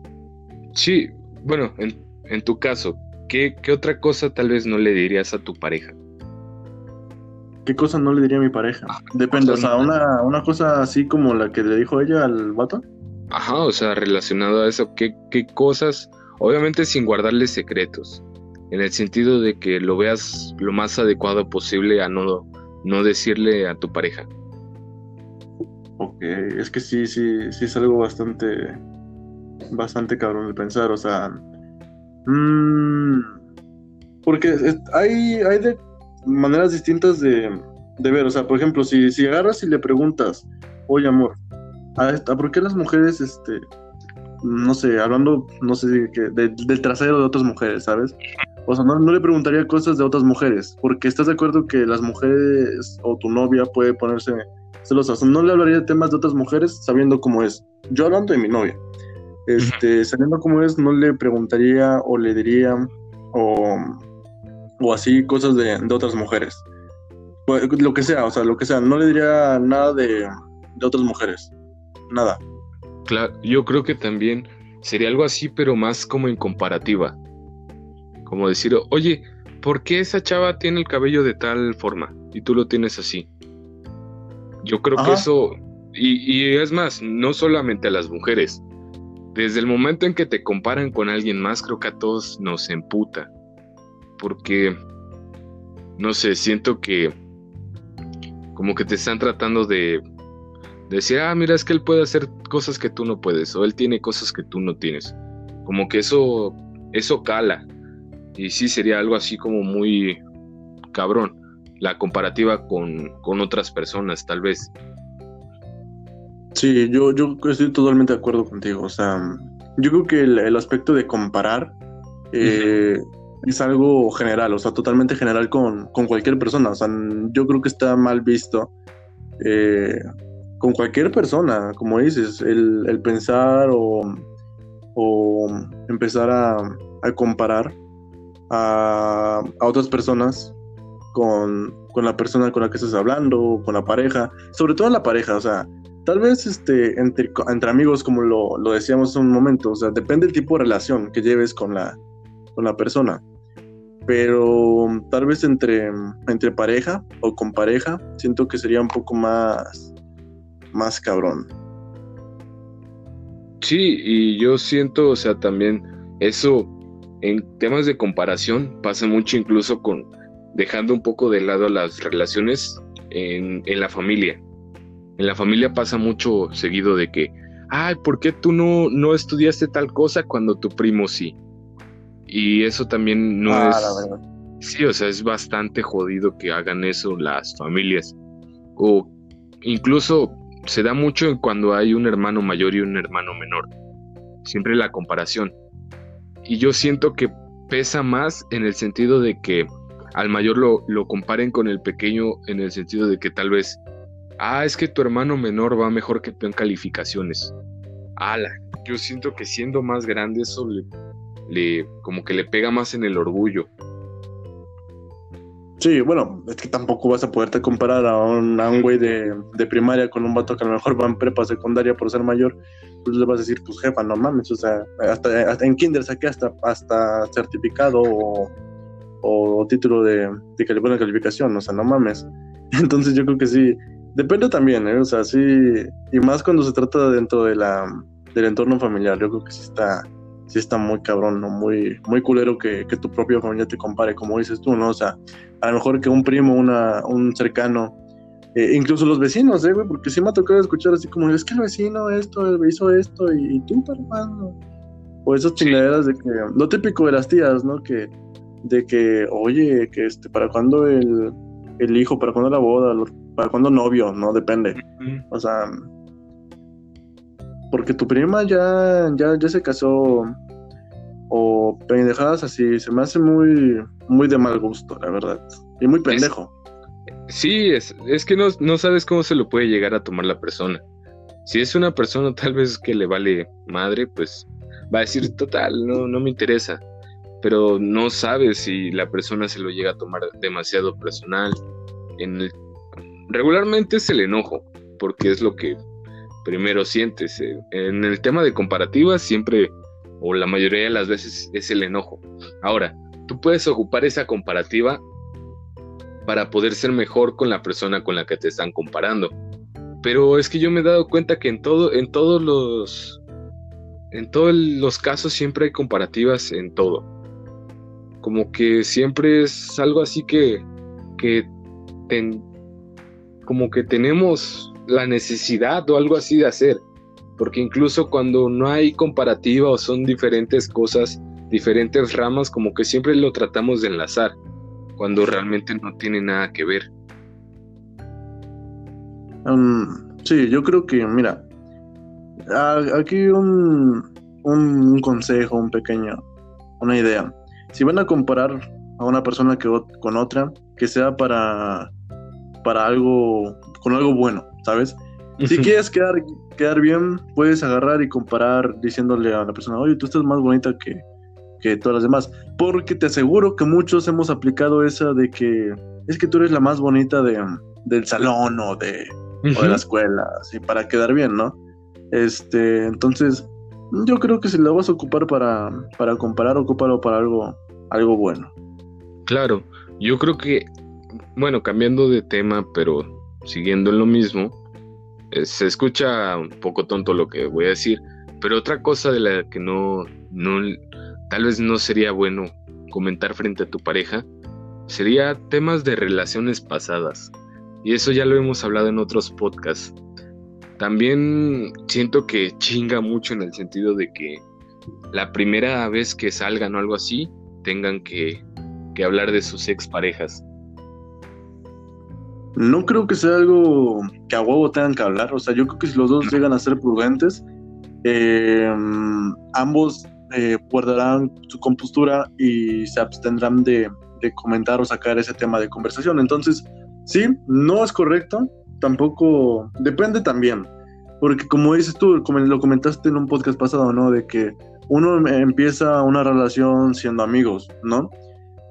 Sí, bueno, en, en tu caso, ¿qué, ¿qué, otra cosa tal vez no le dirías a tu pareja? ¿Qué cosa no le diría a mi pareja? Ah, Depende, o sea, una, una, cosa así como la que le dijo ella al vato. Ajá, o sea, relacionado a eso, ¿qué, qué cosas? Obviamente sin guardarle secretos, en el sentido de que lo veas lo más adecuado posible a no, no decirle a tu pareja. Ok, es que sí, sí, sí es algo bastante, bastante cabrón de pensar, o sea, mmm, porque hay, hay de maneras distintas de, ver, o sea, por ejemplo, si, si agarras y le preguntas, oye amor, ¿a, por qué las mujeres, este, no sé, hablando, no sé, del trasero de otras mujeres, ¿sabes? O sea, no, no, le preguntaría cosas de otras mujeres, porque estás de acuerdo que las mujeres o tu novia puede ponerse celosa. no le hablaría de temas de otras mujeres sabiendo cómo es. Yo hablando de mi novia, este, sabiendo cómo es, no le preguntaría o le diría o, o así cosas de, de, otras mujeres. Pues, lo que sea, o sea, lo que sea. No le diría nada de, de otras mujeres. Nada. Claro, yo creo que también sería algo así, pero más como en comparativa. Como decir, oye, ¿por qué esa chava tiene el cabello de tal forma y tú lo tienes así? Yo creo que eso, y, es más, no solamente a las mujeres, desde el momento en que te comparan con alguien más, creo que a todos nos emputa. Porque, no sé, siento que como que te están tratando de, decir, ah, mira, es que él puede hacer cosas que tú no puedes, o él tiene cosas que tú no tienes. Como que eso, eso cala. Y sí sería algo así como muy cabrón la comparativa con, otras personas, tal vez. Sí, yo, yo estoy totalmente de acuerdo contigo. O sea, yo creo que el, aspecto de comparar eh, es algo general, o sea, totalmente general con, cualquier persona. O sea, yo creo que está mal visto eh, con cualquier persona, como dices, el, pensar o, empezar a, comparar a, a, otras personas con, la persona con la que estás hablando, con la pareja, sobre todo la pareja, o sea, tal vez este, entre, entre amigos, como lo, decíamos hace un momento, o sea, depende del tipo de relación que lleves con la, con la persona. Pero tal vez entre, entre pareja o con pareja, siento que sería un poco más, más cabrón. Sí, y yo siento, o sea, también eso en temas de comparación pasa mucho incluso con dejando un poco de lado las relaciones en, la familia. En la familia pasa mucho seguido de que, ay, ¿por qué tú no, no estudiaste tal cosa cuando tu primo sí? Y eso también no ah, es... Sí, o sea, es bastante jodido que hagan eso las familias. O incluso se da mucho cuando hay un hermano mayor y un hermano menor. Siempre la comparación. Y yo siento que pesa más en el sentido de que al mayor lo, lo comparen con el pequeño en el sentido de que tal vez, ah, es que tu hermano menor va mejor que tú en calificaciones. Ala, yo siento que siendo más grande eso le, como que le pega más en el orgullo. Sí, bueno, es que tampoco vas a poderte comparar a un, a güey de, de, primaria con un vato que a lo mejor va en prepa secundaria por ser mayor, pues le vas a decir, pues jefa, no mames, o sea, hasta, hasta en kinder saqué hasta, hasta certificado o, o título de, de buena calificación, o sea, no mames. Entonces yo creo que sí, depende también, ¿eh? o sea, sí, y más cuando se trata dentro de la, del entorno familiar, yo creo que sí está, sí está muy cabrón, ¿no? Muy, muy culero que, que tu propia familia te compare, como dices tú, ¿no? O sea, a lo mejor que un primo, una, un cercano, eh, incluso los vecinos, ¿eh, güey? Porque sí me ha tocado escuchar así como, es que el vecino esto, hizo esto, y, tú, hermano. O esas chingaderas de que, lo típico de las tías, ¿no? Que, de que, oye, que este, para cuándo el, el hijo, para cuándo la boda, para cuándo novio, no depende. O sea, porque tu prima ya, ya, ya se casó o pendejadas así, se me hace muy, muy de mal gusto, la verdad. Y muy pendejo. sí, es, es que no, no sabes cómo se lo puede llegar a tomar la persona. Si es una persona tal vez que le vale madre, pues va a decir, total, no, no me interesa pero no sabes si la persona se lo llega a tomar demasiado personal. En regularmente es el enojo, porque es lo que primero sientes. En el tema de comparativas siempre, o la mayoría de las veces, es el enojo. Ahora, tú puedes ocupar esa comparativa para poder ser mejor con la persona con la que te están comparando. Pero es que yo me he dado cuenta que en todo, en todos los, en todos los casos siempre hay comparativas en todo. Como que siempre es algo así que, que como que tenemos la necesidad o algo así de hacer. Porque incluso cuando no hay comparativa o son diferentes cosas, diferentes ramas, como que siempre lo tratamos de enlazar, cuando realmente no tiene nada que ver. Sí, yo creo que, mira, aquí un, un, consejo, un pequeño, una idea. Si van a comparar a una persona que, con otra, que sea para, para algo, con algo bueno, ¿sabes? Si quieres quedar, quedar bien, puedes agarrar y comparar diciéndole a la persona, oye, tú estás más bonita que, que todas las demás. Porque te aseguro que muchos hemos aplicado esa de que es que tú eres la más bonita de, del salón o de, de la escuela, así, para quedar bien, ¿no? Este, entonces, yo creo que si lo vas a ocupar para, para comparar, ocúpalo para algo, algo bueno. Claro, yo creo que, bueno, cambiando de tema, pero siguiendo en lo mismo, eh, se escucha un poco tonto lo que voy a decir, pero otra cosa de la que no, no, tal vez no sería bueno comentar frente a tu pareja, sería temas de relaciones pasadas. Y eso ya lo hemos hablado en otros podcasts. También siento que chinga mucho en el sentido de que la primera vez que salgan o algo así, tengan que, que hablar de sus exparejas. No creo que sea algo que a huevo tengan que hablar. O sea, yo creo que si los dos llegan a ser prudentes, eh, ambos eh, guardarán su compostura y se abstendrán de, comentar o sacar ese tema de conversación. Entonces, sí, no es correcto, tampoco depende también. Porque como dices tú, como lo comentaste en un podcast pasado, ¿no? De que uno empieza una relación siendo amigos, ¿no?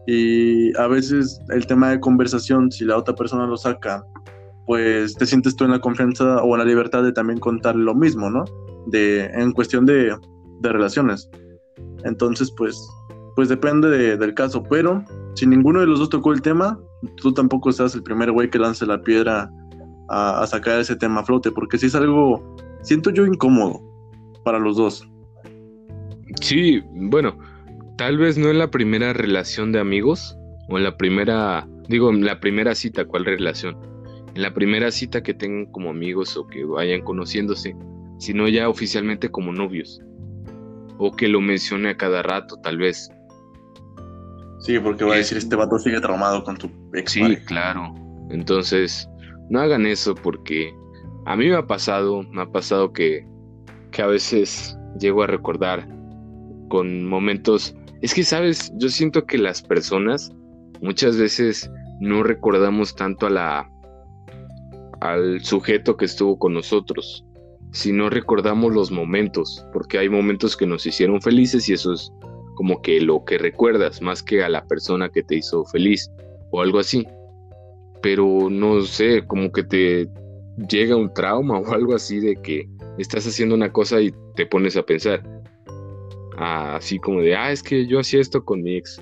Y a veces el tema de conversación, si la otra persona lo saca, pues te sientes tú en la confianza o en la libertad de también contar lo mismo, ¿no? De, en cuestión de, de relaciones. Entonces, pues, pues depende del caso. Pero si ninguno de los dos tocó el tema, tú tampoco seas el primer güey que lance la piedra a, a, sacar ese tema a flote, porque si es algo, siento yo incómodo para los dos. Sí, bueno, Tal vez no en la primera relación de amigos o en la primera, digo, en la primera cita, ¿cuál relación? En la primera cita que tengan como amigos o que vayan conociéndose, sino ya oficialmente como novios. O que lo mencione a cada rato, tal vez. Sí, porque va a decir, este vato sigue traumado con tu ex. Sí, claro. Entonces, no hagan eso porque a mí me ha pasado, me ha pasado que, que a veces llego a recordar con momentos es que, sabes, yo siento que las personas muchas veces no recordamos tanto a la al sujeto que estuvo con nosotros, sino recordamos los momentos, porque hay momentos que nos hicieron felices y eso es como que lo que recuerdas más que a la persona que te hizo feliz o algo así. Pero no sé, como que te llega un trauma o algo así de que estás haciendo una cosa y te pones a pensar, así como de, ah, es que yo hacía esto con mi ex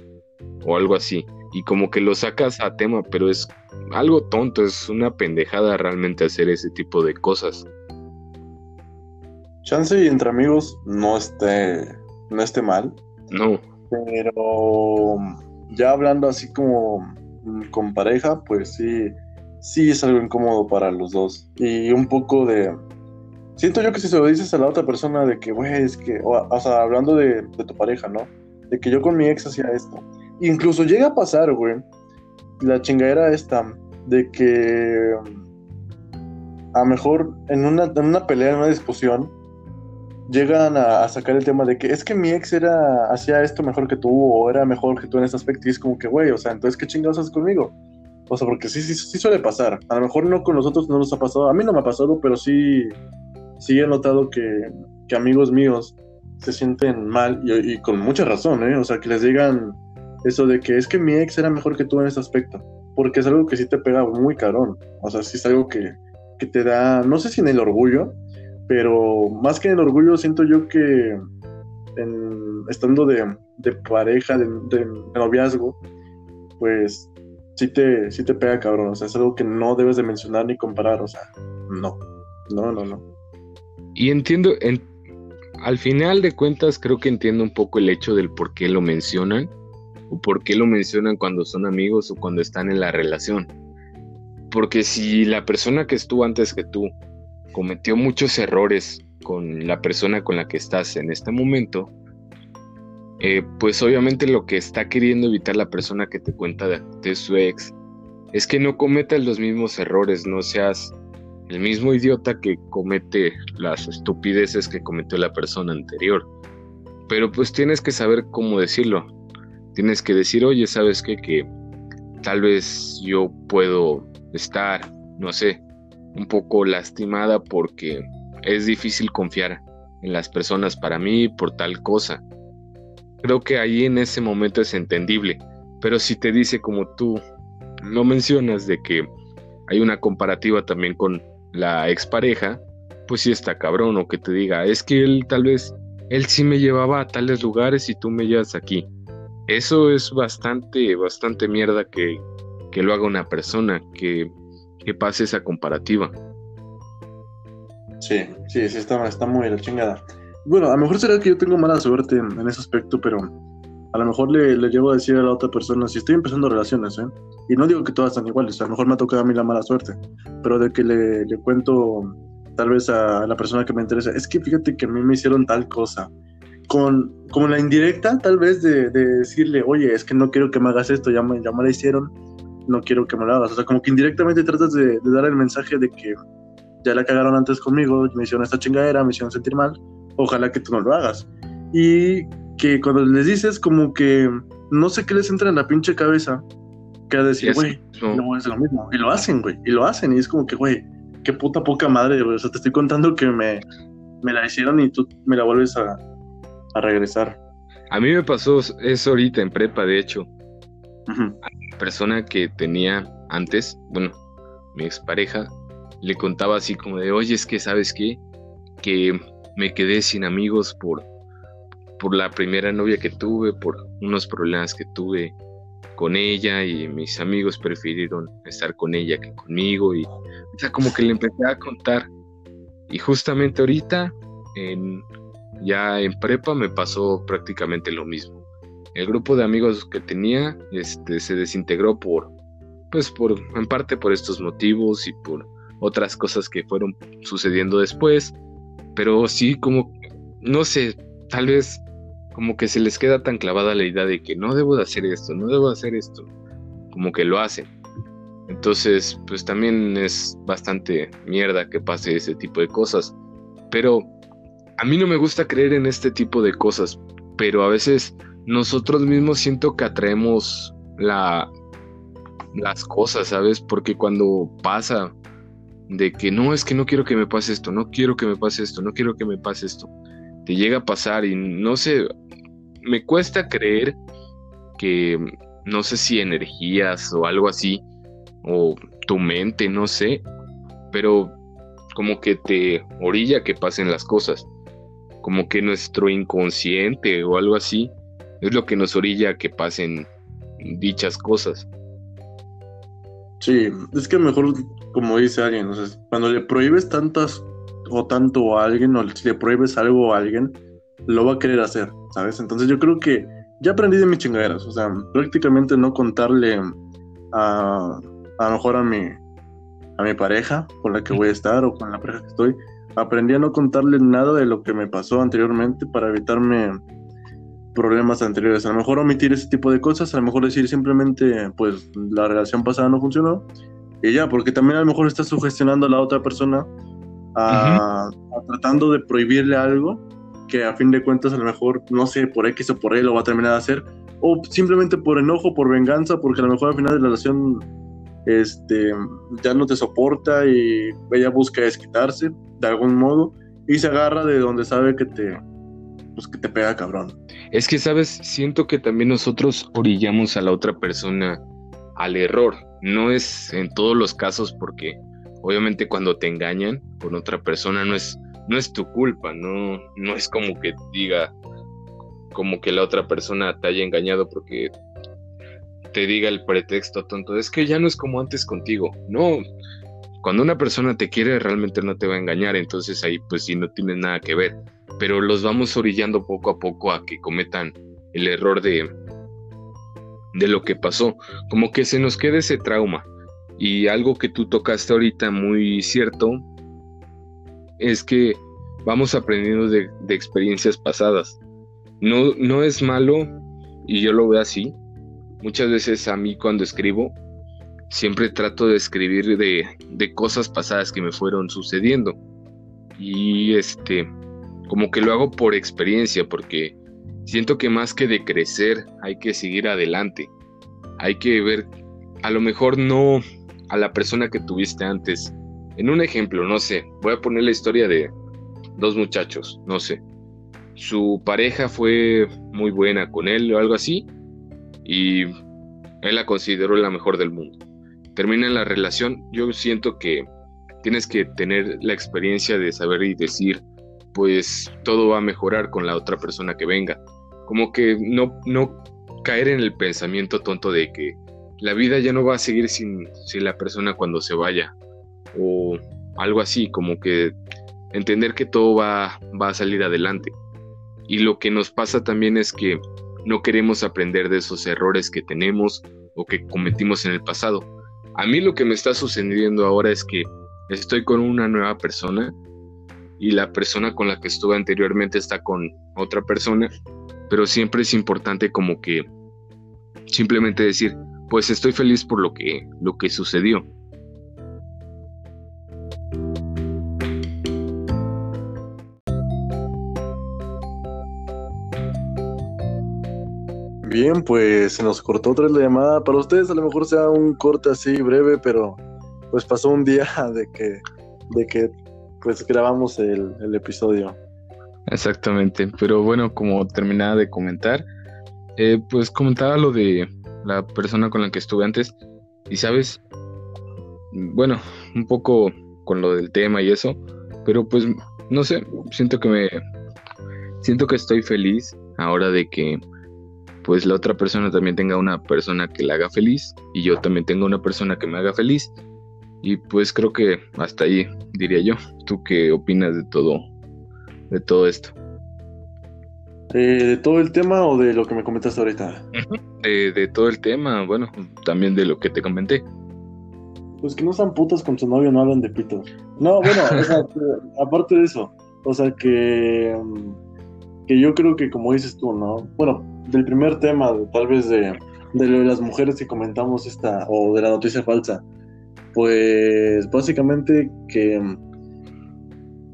o algo así. Y como que lo sacas a tema, pero es algo tonto, es una pendejada realmente hacer ese tipo de cosas. Chance y entre amigos no esté, no esté mal. No. Pero ya hablando así como con pareja, pues sí, sí es algo incómodo para los dos. Y un poco de, Siento yo que si se lo dices a la otra persona de que, güey, es que, o, sea, hablando de, tu pareja, ¿no? De que yo con mi ex hacía esto. Incluso llega a pasar, güey, la chingadera esta, de que a lo mejor en una, en una pelea, en una discusión, llegan a, sacar el tema de que es que mi ex era, hacía esto mejor que tú, o era mejor que tú en ese aspecto, y es como que, güey, o sea, entonces, ¿qué chingados haces conmigo? O sea, porque sí, sí, sí suele pasar. A lo mejor no con nosotros no nos ha pasado. A mí no me ha pasado, pero sí, sí he notado que, amigos míos se sienten mal y, con mucha razón, ¿eh? O sea, que les digan eso de que es que mi ex era mejor que tú en ese aspecto, porque es algo que sí te pega muy carón, o sea, sí es algo que, que te da, no sé si en el orgullo, pero más que en el orgullo siento yo que en, estando de, de pareja, de, de, noviazgo, pues sí te, sí te pega cabrón, o sea, es algo que no debes de mencionar ni comparar, o sea, no, no, no, no. Y entiendo, en, al final de cuentas creo que entiendo un poco el hecho del por qué lo mencionan, o por qué lo mencionan cuando son amigos o cuando están en la relación. Porque si la persona que estuvo antes que tú cometió muchos errores con la persona con la que estás en este momento, eh, pues obviamente lo que está queriendo evitar la persona que te cuenta de, su ex es que no cometas los mismos errores, no seas el mismo idiota que comete las estupideces que cometió la persona anterior. Pero pues tienes que saber cómo decirlo. Tienes que decir, oye, ¿sabes qué? Que tal vez yo puedo estar, no sé, un poco lastimada porque es difícil confiar en las personas para mí por tal cosa. Creo que ahí en ese momento es entendible, pero si te dice como tú lo mencionas de que hay una comparativa también con la expareja, pues sí está cabrón o que te diga, es que él tal vez, él sí me llevaba a tales lugares y tú me llevas aquí. Eso es bastante, bastante mierda que, que lo haga una persona, que, que pase esa comparativa. Sí, sí, sí, está, está muy la chingada. Bueno, a lo mejor será que yo tengo mala suerte en, ese aspecto, pero a lo mejor le, le, llevo a decir a la otra persona, si estoy empezando relaciones, ¿eh? Y no digo que todas están iguales, a lo mejor me ha tocado a mí la mala suerte, pero de que le, le cuento tal vez a la persona que me interesa, es que fíjate que a mí me hicieron tal cosa, con como la indirecta tal vez de, de, decirle, oye, es que no quiero que me hagas esto, ya me, ya me la hicieron, no quiero que me lo hagas, o sea, como que indirectamente tratas de, de dar el mensaje de que ya la cagaron antes conmigo, me hicieron esta chingadera, me hicieron sentir mal, ojalá que tú no lo hagas. Y que cuando les dices como que no sé qué les entra en la pinche cabeza, que a decir, güey, no hacer lo mismo. Y lo hacen, güey, y lo hacen, y es como que, güey, qué puta poca madre, güey. O sea, te estoy contando que me, me la hicieron y tú me la vuelves a, a regresar. A mí me pasó eso ahorita en prepa, de hecho. A la persona que tenía antes, bueno, mi expareja, le contaba así como de, oye, es que sabes qué, que me quedé sin amigos por, por la primera novia que tuve, por unos problemas que tuve con ella y mis amigos prefirieron estar con ella que conmigo y o sea, como que le empecé a contar y justamente ahorita en, ya en prepa me pasó prácticamente lo mismo. El grupo de amigos que tenía este, se desintegró por, pues por, en parte por estos motivos y por otras cosas que fueron sucediendo después, pero sí como, no sé, tal vez como que se les queda tan clavada la idea de que no debo de hacer esto, no debo de hacer esto, como que lo hacen. Entonces, pues también es bastante mierda que pase ese tipo de cosas. Pero a mí no me gusta creer en este tipo de cosas, pero a veces nosotros mismos siento que atraemos la, las cosas, ¿sabes? Porque cuando pasa de que no, es que no quiero que me pase esto, no quiero que me pase esto, no quiero que me pase esto. Te llega a pasar y no sé, me cuesta creer que, no sé si energías o algo así, o tu mente, no sé, pero como que te orilla que pasen las cosas, como que nuestro inconsciente o algo así es lo que nos orilla a que pasen dichas cosas. Sí, es que mejor como dice alguien, cuando le prohíbes tantas o tanto a alguien, o si le prohíbes algo a alguien, lo va a querer hacer, ¿sabes? Entonces yo creo que ya aprendí de mis chingaderas, o sea, prácticamente no contarle a, a lo mejor a mi, a mi pareja con la que voy a estar o con la pareja que estoy, aprendí a no contarle nada de lo que me pasó anteriormente para evitarme problemas anteriores. A lo mejor omitir ese tipo de cosas, a lo mejor decir simplemente, pues la relación pasada no funcionó y ya, porque también a lo mejor está sugestionando a la otra persona a, tratando de prohibirle algo que a fin de cuentas a lo mejor, no sé, por X o por Y lo va a terminar de hacer, o simplemente por enojo, por venganza, porque a lo mejor al final de la relación este, ya no te soporta y ella busca desquitarse de algún modo y se agarra de donde sabe que te, pues que te pega cabrón. Es que, ¿sabes? Siento que también nosotros orillamos a la otra persona al error. No es en todos los casos porque obviamente cuando te engañan con otra persona no es, no es tu culpa, no, no es como que diga como que la otra persona te haya engañado porque te diga el pretexto tonto, es que ya no es como antes contigo. No, cuando una persona te quiere realmente no te va a engañar, entonces ahí pues sí no tiene nada que ver. Pero los vamos orillando poco a poco a que cometan el error de, de lo que pasó. Como que se nos quede ese trauma. Y algo que tú tocaste ahorita muy cierto es que vamos aprendiendo de, de experiencias pasadas. No, no es malo, y yo lo veo así. Muchas veces a mí cuando escribo, siempre trato de escribir de, de cosas pasadas que me fueron sucediendo. Y este, como que lo hago por experiencia, porque siento que más que de crecer, hay que seguir adelante. Hay que ver, a lo mejor no a la persona que tuviste antes. En un ejemplo, no sé, voy a poner la historia de dos muchachos, no sé. Su pareja fue muy buena con él o algo así, y él la consideró la mejor del mundo termina la relación, yo siento que tienes que tener la experiencia de saber y decir, pues todo va a mejorar con la otra persona que venga. Como que no, no caer en el pensamiento tonto de que la vida ya no va a seguir sin, sin la persona cuando se vaya. O algo así, como que entender que todo va, va a salir adelante. Y lo que nos pasa también es que no queremos aprender de esos errores que tenemos o que cometimos en el pasado a mí lo que me está sucediendo ahora es que estoy con una nueva persona y la persona con la que estuve anteriormente está con otra persona, pero siempre es importante como que simplemente decir, pues estoy feliz por lo que lo que sucedió. Bien, pues se nos cortó otra vez la llamada. Para ustedes a lo mejor sea un corte así breve, pero pues pasó un día de que, de que pues grabamos el, episodio. Exactamente, pero bueno, como terminaba de comentar, eh, pues comentaba lo de la persona con la que estuve antes y sabes, bueno, un poco con lo del tema y eso, pero pues no sé, siento que me, siento que estoy feliz ahora de que pues la otra persona también tenga una persona que la haga feliz y yo también tengo una persona que me haga feliz. Y pues creo que hasta ahí diría yo. ¿Tú qué opinas de todo, de todo esto? Eh, ¿De todo el tema o de lo que me comentaste ahorita? de, todo el tema, bueno, también de lo que te comenté. Pues que no sean putas con su novio, no hablan de pitos. No, bueno, aparte de eso, o sea que, que yo creo que como dices tú, ¿no? Bueno, del primer tema, tal vez de, de lo de las mujeres que comentamos esta, o de la noticia falsa, pues básicamente que,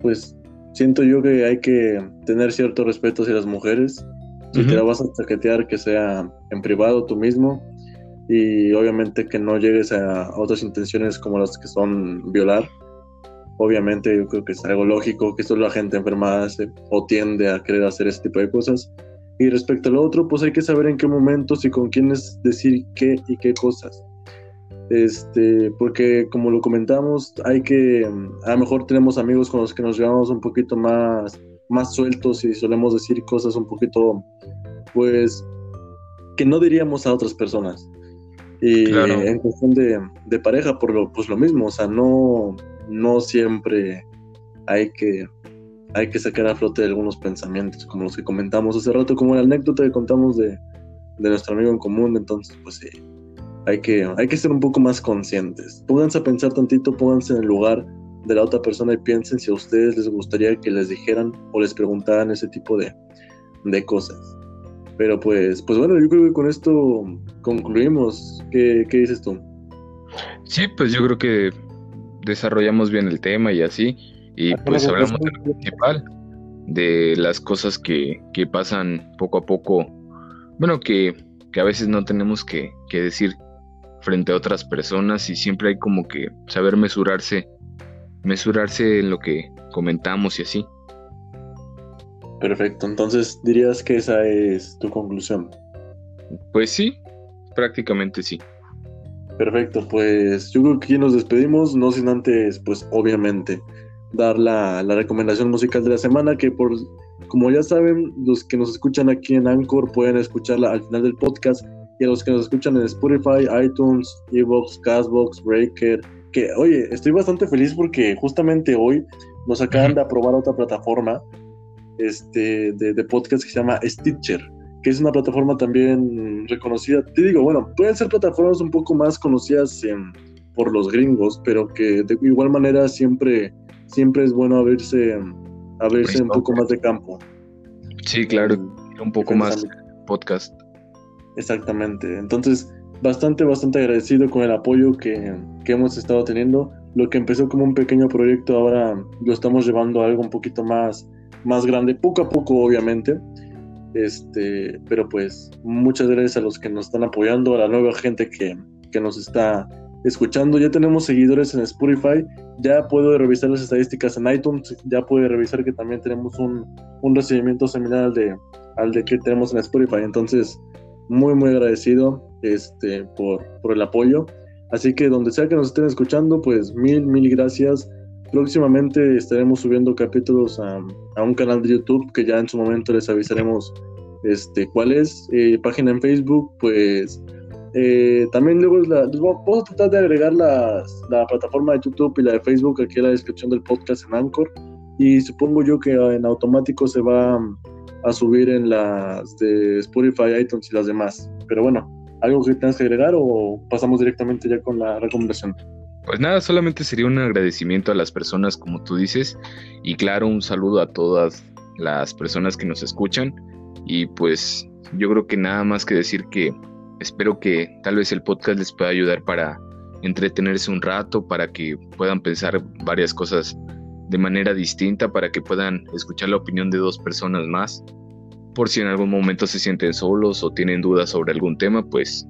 pues siento yo que hay que tener cierto respeto hacia las mujeres. Si te la vas a chaquetear, que sea en privado tú mismo. Y obviamente que no llegues a otras intenciones como las que son violar. Obviamente yo creo que es algo lógico que solo la gente enfermada hace o tiende a querer hacer ese tipo de cosas. Y respecto al otro, pues hay que saber en qué momentos y con quiénes decir qué y qué cosas. Este, porque como lo comentamos, hay que, a lo mejor tenemos amigos con los que nos llevamos un poquito más, más sueltos y solemos decir cosas un poquito, pues, que no diríamos a otras personas. Y en cuestión de, de, pareja, por lo, pues lo mismo, o sea, no, no siempre hay que hay que sacar a flote algunos pensamientos, como los que comentamos hace rato, como la anécdota que contamos de, nuestro amigo en común, entonces pues sí, hay que, hay que ser un poco más conscientes. Pónganse a pensar tantito, pónganse en el lugar de la otra persona y piensen si a ustedes les gustaría que les dijeran o les preguntaran ese tipo de, de cosas. Pero pues, pues bueno, yo creo que con esto concluimos. ¿Qué, ¿Qué dices tú? Sí, pues yo creo que desarrollamos bien el tema y así. Y pues hablamos de lo principal, de las cosas que, que pasan poco a poco, bueno, que, que a veces no tenemos que, que, decir frente a otras personas y siempre hay como que saber mesurarse, mesurarse en lo que comentamos y así. Perfecto, entonces dirías que esa es tu conclusión. Pues sí, prácticamente sí. Perfecto, pues yo creo que aquí nos despedimos, no sin antes, pues obviamente, dar la, la, recomendación musical de la semana, que por, como ya saben, los que nos escuchan aquí en Anchor pueden escucharla al final del podcast, y a los que nos escuchan en Spotify, iTunes, Evox, Castbox, Breaker, que oye, estoy bastante feliz porque justamente hoy nos acaban de aprobar otra plataforma este, de, de podcast que se llama Stitcher que es una plataforma también reconocida. Te digo, bueno, pueden ser plataformas un poco más conocidas por los gringos, pero que de igual manera siempre, siempre es bueno abrirse, abrirse un poco más de campo. Sí, claro, un poco más podcast. Exactamente. Entonces, bastante, bastante agradecido con el apoyo que, que hemos estado teniendo. Lo que empezó como un pequeño proyecto ahora lo estamos llevando a algo un poquito más, más grande, poco a poco, obviamente este, pero pues muchas gracias a los que nos están apoyando, a la nueva gente que, que nos está escuchando. Ya tenemos seguidores en Spotify, ya puedo revisar las estadísticas en iTunes, ya puedo revisar que también tenemos un, un recibimiento similar al de, al de que tenemos en Spotify. Entonces, muy, muy agradecido este, por, por el apoyo. Así que donde sea que nos estén escuchando, pues mil, mil gracias. Próximamente estaremos subiendo capítulos a, un canal de YouTube que ya en su momento les avisaremos este, cuál es. Eh, página en Facebook, pues eh, también luego la, vamos a tratar de agregar la plataforma de YouTube y la de Facebook aquí en la descripción del podcast en Anchor. Y supongo yo que en automático se va a subir en las de Spotify, iTunes y las demás. Pero bueno, ¿algo que tengas que agregar o pasamos directamente ya con la recomendación? Pues nada, solamente sería un agradecimiento a las personas como tú dices y claro, un saludo a todas las personas que nos escuchan y pues yo creo que nada más que decir que espero que tal vez el podcast les pueda ayudar para entretenerse un rato, para que puedan pensar varias cosas de manera distinta, para que puedan escuchar la opinión de dos personas más. Por si en algún momento se sienten solos o tienen dudas sobre algún tema, pues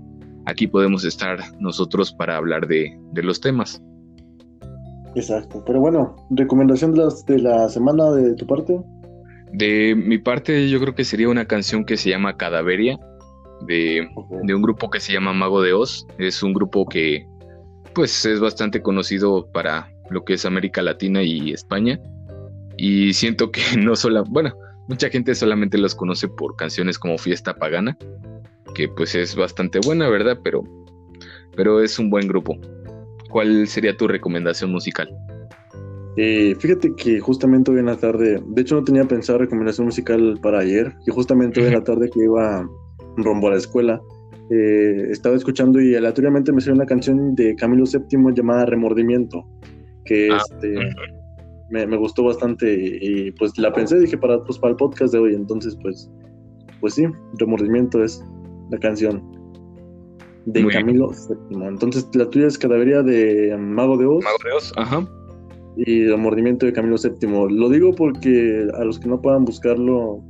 aquí podemos estar nosotros para hablar de, los temas. Exacto, pero bueno, recomendación de, de la semana de tu parte. De mi parte yo creo que sería una canción que se llama Cadaveria, de, de, un grupo que se llama Mago de Oz. Es un grupo que pues es bastante conocido para lo que es América Latina y España. Y siento que no solo, bueno, mucha gente solamente los conoce por canciones como Fiesta Pagana, que pues es bastante buena, ¿verdad? Pero, pero es un buen grupo. ¿Cuál sería tu recomendación musical? Eh, fíjate que justamente hoy en la tarde, de hecho no tenía pensado recomendación musical para ayer, y justamente hoy en la tarde que iba rumbo a la escuela, eh, estaba escuchando y aleatoriamente me salió una canción de Camilo VII llamada Remordimiento, que ah, este, me, me, gustó bastante y, pues la pensé, dije para, pues, para el podcast de hoy, entonces pues, pues sí, Remordimiento es la canción de Camilo VII. Entonces, la tuya es Cadavería de Mago de Oz. Mago de Oz, ajá. Y el mordimiento de Camilo VII. Lo digo porque a los que no puedan buscarlo,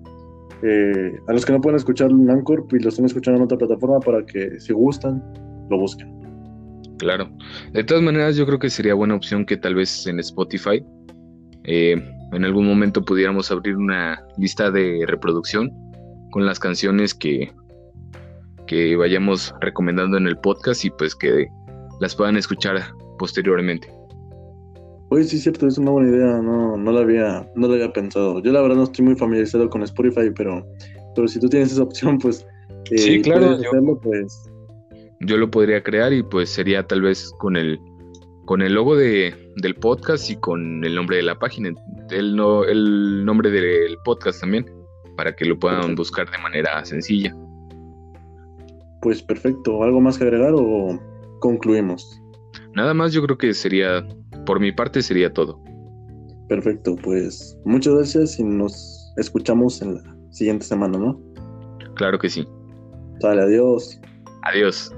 eh, a los que no puedan escucharlo en Anchor, y lo estén escuchando en otra plataforma para que, si gustan, lo busquen. Claro. De todas maneras, yo creo que sería buena opción que tal vez en Spotify eh, en algún momento pudiéramos abrir una lista de reproducción con las canciones que que vayamos recomendando en el podcast y pues que las puedan escuchar posteriormente. Oye, sí es cierto, es una buena idea, no, no, la había, no la había pensado. Yo la verdad no estoy muy familiarizado con Spotify, pero, pero si tú tienes esa opción, pues... Eh, sí, claro, yo, pues... yo lo podría crear y pues sería tal vez con el, con el logo de, del podcast y con el nombre de la página, el, no, el nombre del podcast también, para que lo puedan buscar de manera sencilla. Pues perfecto, ¿algo más que agregar o concluimos? Nada más yo creo que sería, por mi parte sería todo. Perfecto, pues muchas gracias y nos escuchamos en la siguiente semana, ¿no? Claro que sí. Dale, adiós. Adiós.